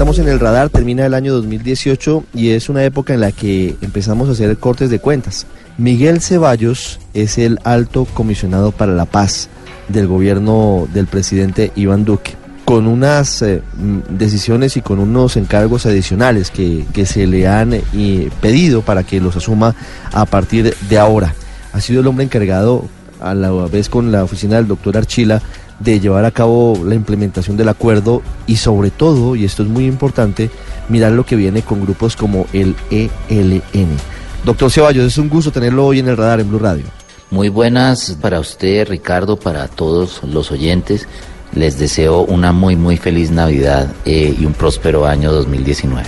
Estamos en el radar, termina el año 2018 y es una época en la que empezamos a hacer cortes de cuentas. Miguel Ceballos es el alto comisionado para la paz del gobierno del presidente Iván Duque, con unas eh, decisiones y con unos encargos adicionales que, que se le han eh, pedido para que los asuma a partir de ahora. Ha sido el hombre encargado, a la vez con la oficina del doctor Archila, de llevar a cabo la implementación del acuerdo y sobre todo, y esto es muy importante, mirar lo que viene con grupos como el ELN. Doctor Ceballos, es un gusto tenerlo hoy en el radar en Blue Radio. Muy buenas para usted, Ricardo, para todos los oyentes. Les deseo una muy, muy feliz Navidad eh, y un próspero año 2019.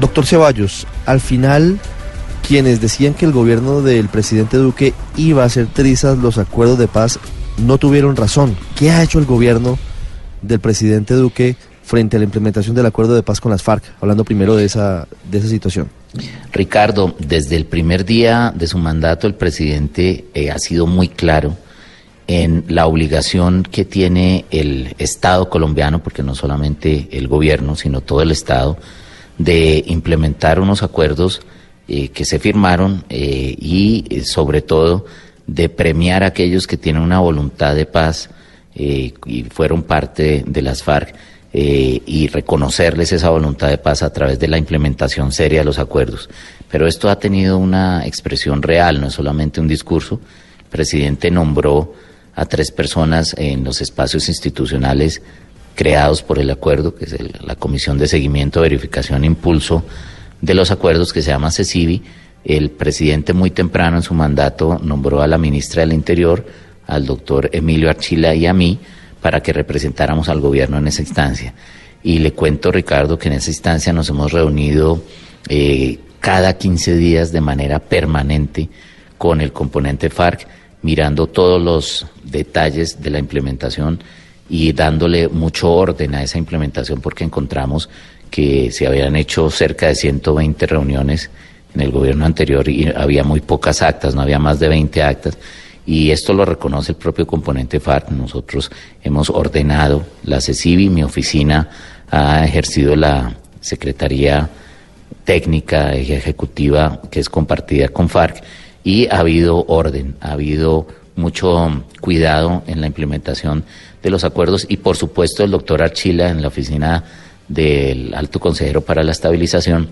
Doctor Ceballos, al final, quienes decían que el gobierno del presidente Duque iba a hacer trizas los acuerdos de paz no tuvieron razón. ¿Qué ha hecho el gobierno del presidente Duque frente a la implementación del acuerdo de paz con las FARC? Hablando primero de esa, de esa situación. Ricardo, desde el primer día de su mandato, el presidente eh, ha sido muy claro en la obligación que tiene el Estado colombiano, porque no solamente el gobierno, sino todo el Estado, de implementar unos acuerdos eh, que se firmaron eh, y eh, sobre todo de premiar a aquellos que tienen una voluntad de paz eh, y fueron parte de las FARC eh, y reconocerles esa voluntad de paz a través de la implementación seria de los acuerdos. Pero esto ha tenido una expresión real, no es solamente un discurso. El presidente nombró a tres personas en los espacios institucionales creados por el acuerdo, que es la Comisión de Seguimiento, Verificación e Impulso de los Acuerdos, que se llama CECIVI. El presidente muy temprano en su mandato nombró a la ministra del Interior, al doctor Emilio Archila y a mí, para que representáramos al gobierno en esa instancia. Y le cuento, Ricardo, que en esa instancia nos hemos reunido eh, cada 15 días de manera permanente con el componente FARC, mirando todos los detalles de la implementación y dándole mucho orden a esa implementación porque encontramos que se habían hecho cerca de 120 reuniones en el gobierno anterior había muy pocas actas, no había más de 20 actas. Y esto lo reconoce el propio componente FARC. Nosotros hemos ordenado la CECIBI, mi oficina ha ejercido la Secretaría técnica ejecutiva que es compartida con FARC y ha habido orden, ha habido mucho cuidado en la implementación de los acuerdos y por supuesto el doctor Archila en la oficina del alto consejero para la estabilización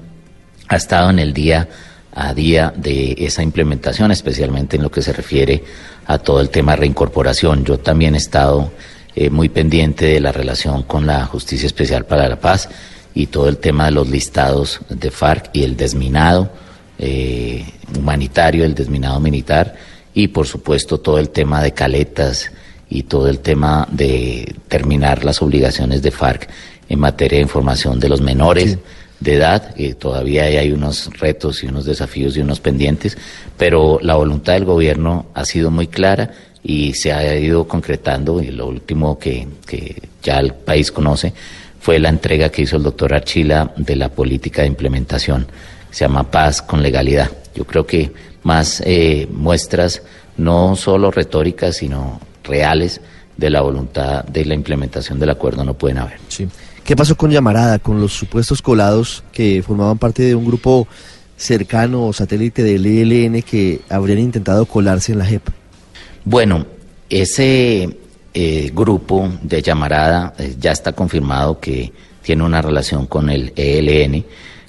ha estado en el día a día de esa implementación, especialmente en lo que se refiere a todo el tema de reincorporación. Yo también he estado eh, muy pendiente de la relación con la Justicia Especial para la Paz y todo el tema de los listados de FARC y el desminado eh, humanitario, el desminado militar y por supuesto todo el tema de caletas y todo el tema de terminar las obligaciones de FARC en materia de información de los menores de edad, que todavía hay unos retos y unos desafíos y unos pendientes, pero la voluntad del gobierno ha sido muy clara y se ha ido concretando y lo último que, que ya el país conoce fue la entrega que hizo el doctor Archila de la política de implementación, se llama Paz con Legalidad. Yo creo que más eh, muestras, no solo retóricas, sino reales de la voluntad de la implementación del acuerdo no pueden haber. Sí. ¿Qué pasó con Llamarada, con los supuestos colados que formaban parte de un grupo cercano o satélite del ELN que habrían intentado colarse en la JEP? Bueno, ese eh, grupo de llamarada eh, ya está confirmado que tiene una relación con el ELN.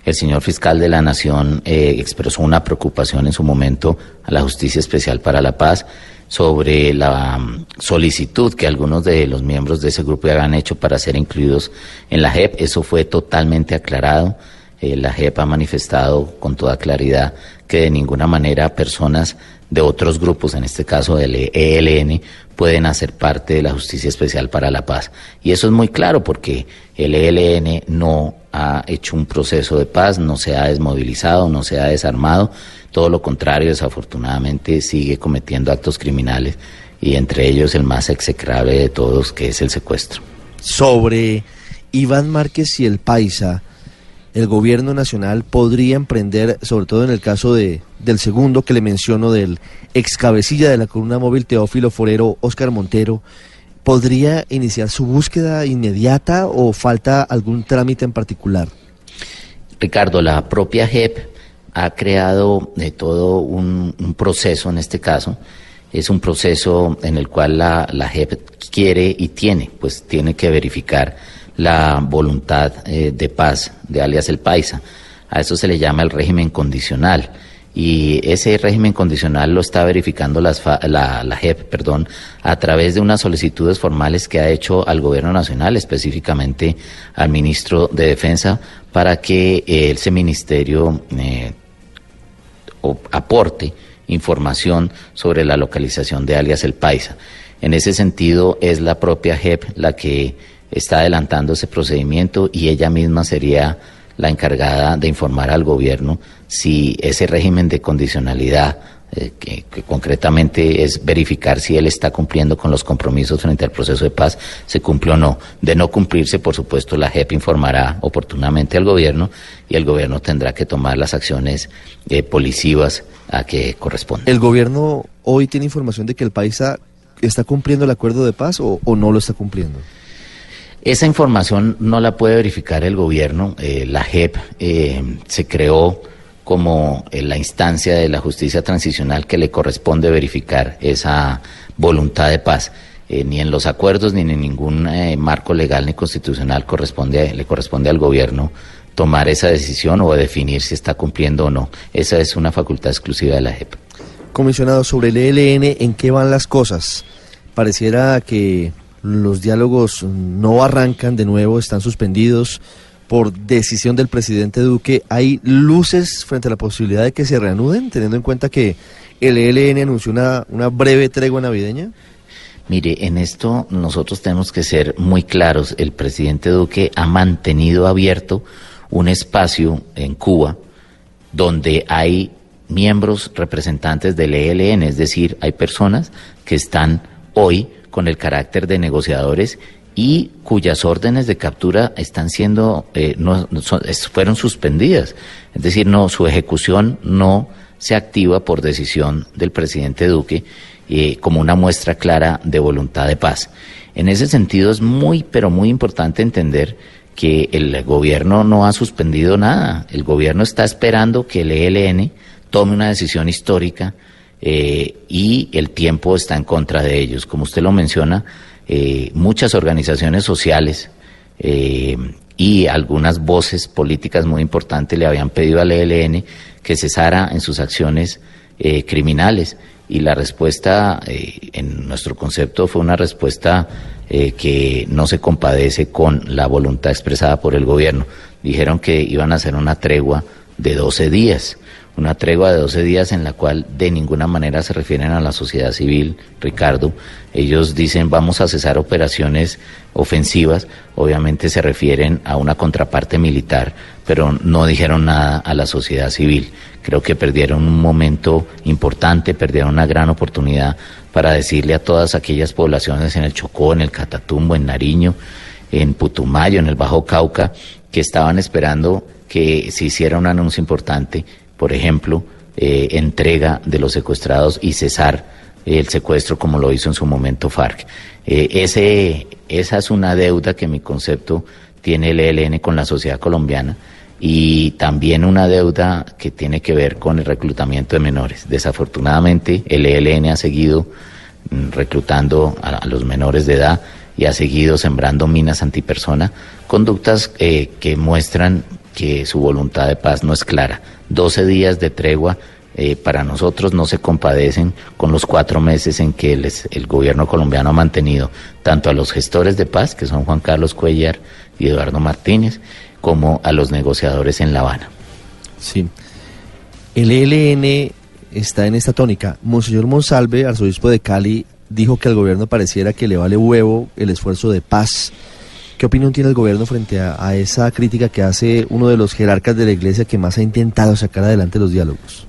El señor fiscal de la Nación eh, expresó una preocupación en su momento a la Justicia Especial para la Paz sobre la solicitud que algunos de los miembros de ese grupo habían hecho para ser incluidos en la JEP. Eso fue totalmente aclarado. Eh, la JEP ha manifestado con toda claridad que de ninguna manera personas de otros grupos, en este caso del ELN, pueden hacer parte de la Justicia Especial para la Paz. Y eso es muy claro porque el ELN no ha hecho un proceso de paz, no se ha desmovilizado, no se ha desarmado, todo lo contrario, desafortunadamente sigue cometiendo actos criminales y entre ellos el más execrable de todos, que es el secuestro. Sobre Iván Márquez y el Paisa, el gobierno nacional podría emprender, sobre todo en el caso de, del segundo que le menciono, del ex cabecilla de la columna móvil Teófilo Forero, Óscar Montero, ¿podría iniciar su búsqueda inmediata o falta algún trámite en particular? Ricardo, la propia JEP ha creado de todo un, proceso en este caso es un proceso en el cual la, la JEP quiere y tiene, pues tiene que verificar la voluntad eh, de paz de alias el Paisa. A eso se le llama el régimen condicional. Y ese régimen condicional lo está verificando la, la JEP perdón, a través de unas solicitudes formales que ha hecho al Gobierno Nacional, específicamente al Ministro de Defensa, para que ese ministerio eh, aporte información sobre la localización de alias El Paisa. En ese sentido, es la propia JEP la que está adelantando ese procedimiento y ella misma sería la encargada de informar al gobierno si ese régimen de condicionalidad eh, que, concretamente es verificar si él está cumpliendo con los compromisos frente al proceso de paz, se cumple o no. De no cumplirse, por supuesto, la JEP informará oportunamente al gobierno y el gobierno tendrá que tomar las acciones eh, policivas a que corresponde. ¿El gobierno hoy tiene información de que el país está cumpliendo el acuerdo de paz o, no lo está cumpliendo? Esa información no la puede verificar el gobierno. Eh, la JEP se creó como eh, la instancia de la justicia transicional que le corresponde verificar esa voluntad de paz. Eh, ni en los acuerdos ni en ningún eh, marco legal ni constitucional le corresponde al gobierno tomar esa decisión o definir si está cumpliendo o no. Esa es una facultad exclusiva de la JEP. Comisionado, sobre el ELN, ¿en qué van las cosas? Pareciera que los diálogos no arrancan de nuevo, están suspendidos por decisión del presidente Duque, ¿hay luces frente a la posibilidad de que se reanuden, teniendo en cuenta que el ELN anunció una, una breve tregua navideña? Mire, en esto nosotros tenemos que ser muy claros. El presidente Duque ha mantenido abierto un espacio en Cuba donde hay miembros representantes del ELN, es decir, hay personas que están hoy con el carácter de negociadores y cuyas órdenes de captura están siendo, eh, no, fueron suspendidas. Es decir, no, su ejecución no se activa por decisión del presidente Duque eh, como una muestra clara de voluntad de paz. En ese sentido es muy, pero muy importante entender que el gobierno no ha suspendido nada. El gobierno está esperando que el ELN tome una decisión histórica eh, y el tiempo está en contra de ellos. Como usted lo menciona, eh, muchas organizaciones sociales eh, y algunas voces políticas muy importantes le habían pedido al ELN que cesara en sus acciones eh, criminales y la respuesta en nuestro concepto fue una respuesta que no se compadece con la voluntad expresada por el gobierno. Dijeron que iban a hacer una tregua de 12 días una tregua de 12 días en la cual de ninguna manera se refieren a la sociedad civil, Ricardo. Ellos dicen vamos a cesar operaciones ofensivas, obviamente se refieren a una contraparte militar, pero no dijeron nada a la sociedad civil. Creo que perdieron un momento importante, perdieron una gran oportunidad para decirle a todas aquellas poblaciones en el Chocó, en el Catatumbo, en Nariño, en Putumayo, en el Bajo Cauca, que estaban esperando que se hiciera un anuncio importante por ejemplo, eh, entrega de los secuestrados y cesar el secuestro como lo hizo en su momento FARC. Eh, ese, esa es una deuda que mi concepto tiene el ELN con la sociedad colombiana y también una deuda que tiene que ver con el reclutamiento de menores. Desafortunadamente, el ELN ha seguido mm, reclutando a, los menores de edad y ha seguido sembrando minas antipersona, conductas eh, que muestran que su voluntad de paz no es clara. 12 días de tregua eh, para nosotros no se compadecen con los cuatro meses en que el, el, gobierno colombiano ha mantenido tanto a los gestores de paz, que son Juan Carlos Cuellar y Eduardo Martínez, como a los negociadores en La Habana. Sí. El ELN está en esta tónica. Monseñor Monsalve, arzobispo de Cali, dijo que al gobierno pareciera que le vale huevo el esfuerzo de paz. ¿Qué opinión tiene el gobierno frente a, esa crítica que hace uno de los jerarcas de la iglesia que más ha intentado sacar adelante los diálogos?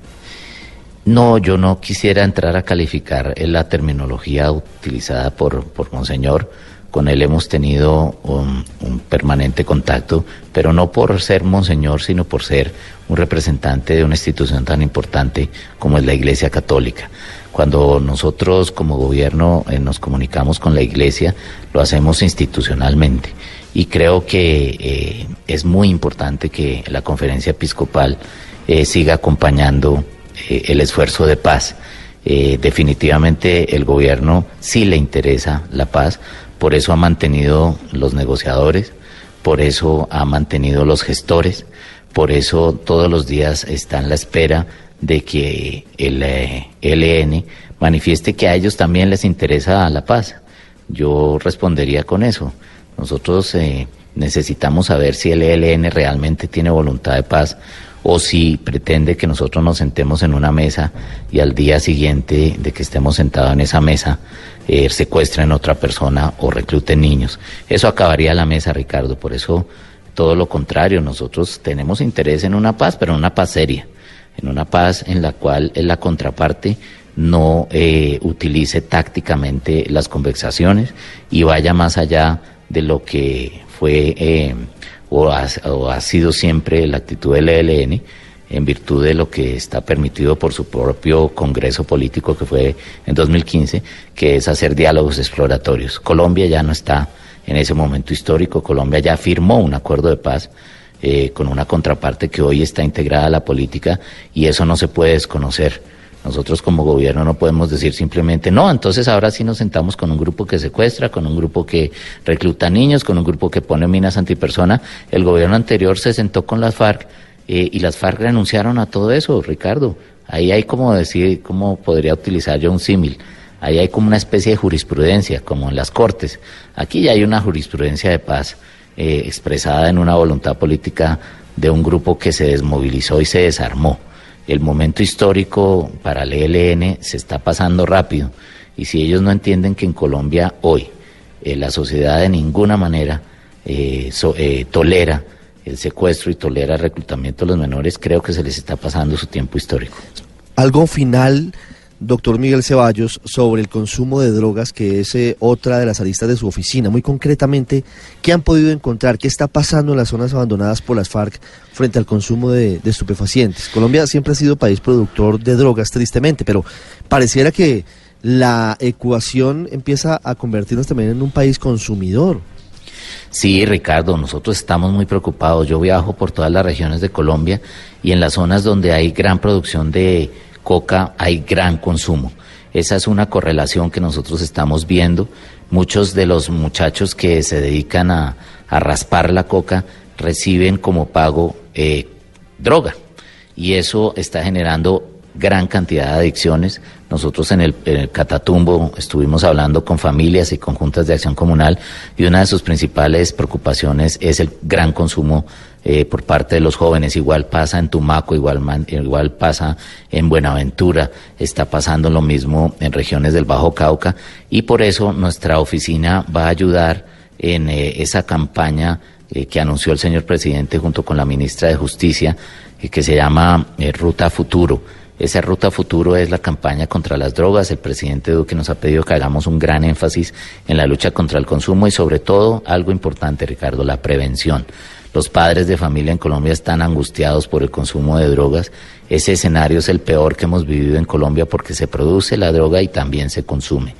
No, yo no quisiera entrar a calificar la terminología utilizada por, por Monseñor. Con él hemos tenido un, un, permanente contacto, pero no por ser Monseñor, sino por ser un representante de una institución tan importante como es la Iglesia Católica. Cuando nosotros como gobierno eh, nos comunicamos con la Iglesia, lo hacemos institucionalmente. Y creo que eh, es muy importante que la conferencia episcopal eh, siga acompañando eh, el esfuerzo de paz. Eh, definitivamente el gobierno sí le interesa la paz, por eso ha mantenido los negociadores, por eso ha mantenido los gestores, por eso todos los días está en la espera de que el eh, LN manifieste que a ellos también les interesa la paz. Yo respondería con eso. Nosotros eh, necesitamos saber si el ELN realmente tiene voluntad de paz o si pretende que nosotros nos sentemos en una mesa y al día siguiente de que estemos sentados en esa mesa eh, secuestren otra persona o recluten niños. Eso acabaría la mesa, Ricardo. Por eso, todo lo contrario, nosotros tenemos interés en una paz, pero en una paz seria, en una paz en la cual la contraparte no eh, utilice tácticamente las conversaciones y vaya más allá de lo que fue eh, o, ha, o, ha, sido siempre la actitud del ELN en virtud de lo que está permitido por su propio Congreso Político que fue en 2015, que es hacer diálogos exploratorios. Colombia ya no está en ese momento histórico, Colombia ya firmó un acuerdo de paz eh, con una contraparte que hoy está integrada a la política y eso no se puede desconocer. Nosotros como gobierno no podemos decir simplemente, no, entonces ahora sí nos sentamos con un grupo que secuestra, con un grupo que recluta niños, con un grupo que pone minas antipersona. El gobierno anterior se sentó con las FARC eh, y las FARC renunciaron a todo eso, Ricardo. Ahí hay como decir, cómo podría utilizar yo un símil. Ahí hay como una especie de jurisprudencia, como en las cortes. Aquí ya hay una jurisprudencia de paz eh, expresada en una voluntad política de un grupo que se desmovilizó y se desarmó el momento histórico para el ELN se está pasando rápido y si ellos no entienden que en Colombia hoy eh, la sociedad de ninguna manera eh, eh, tolera el secuestro y tolera el reclutamiento de los menores, creo que se les está pasando su tiempo histórico. Algo final, doctor Miguel Ceballos, sobre el consumo de drogas, que es eh, otra de las aristas de su oficina. Muy concretamente, ¿qué han podido encontrar? ¿Qué está pasando en las zonas abandonadas por las FARC frente al consumo de, de estupefacientes? Colombia siempre ha sido país productor de drogas, tristemente, pero pareciera que la ecuación empieza a convertirnos también en un país consumidor. Sí, Ricardo, nosotros estamos muy preocupados. Yo viajo por todas las regiones de Colombia y en las zonas donde hay gran producción de coca hay gran consumo. Esa es una correlación que nosotros estamos viendo. Muchos de los muchachos que se dedican a, raspar la coca reciben como pago eh, droga y eso está generando gran cantidad de adicciones. Nosotros en el, en Catatumbo estuvimos hablando con familias y con juntas de acción comunal y una de sus principales preocupaciones es el gran consumo eh, por parte de los jóvenes. Igual pasa en Tumaco, igual, igual pasa en Buenaventura, está pasando lo mismo en regiones del Bajo Cauca y por eso nuestra oficina va a ayudar en eh, esa campaña eh, que anunció el señor presidente junto con la ministra de Justicia, que se llama Ruta Futuro esa ruta futuro es la campaña contra las drogas. El presidente Duque nos ha pedido que hagamos un gran énfasis en la lucha contra el consumo y sobre todo algo importante, Ricardo, la prevención. Los padres de familia en Colombia están angustiados por el consumo de drogas. Ese escenario es el peor que hemos vivido en Colombia porque se produce la droga y también se consume.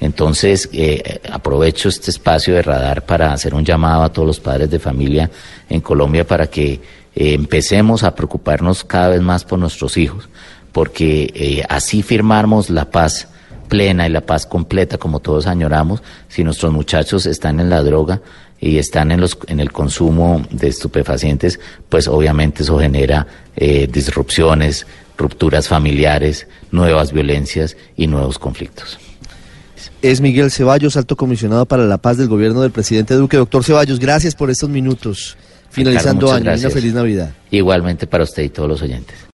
Entonces, eh, aprovecho este espacio de radar para hacer un llamado a todos los padres de familia en Colombia para que eh, empecemos a preocuparnos cada vez más por nuestros hijos porque eh, así firmamos la paz plena y la paz completa como todos añoramos si nuestros muchachos están en la droga y están en los en el consumo de estupefacientes pues obviamente eso genera eh, disrupciones rupturas familiares nuevas violencias y nuevos conflictos es Miguel Ceballos, alto comisionado para la paz del gobierno del presidente Duque. Doctor Ceballos, gracias por estos minutos. Finalizando Ricardo, año, una feliz Navidad. Igualmente para usted y todos los oyentes.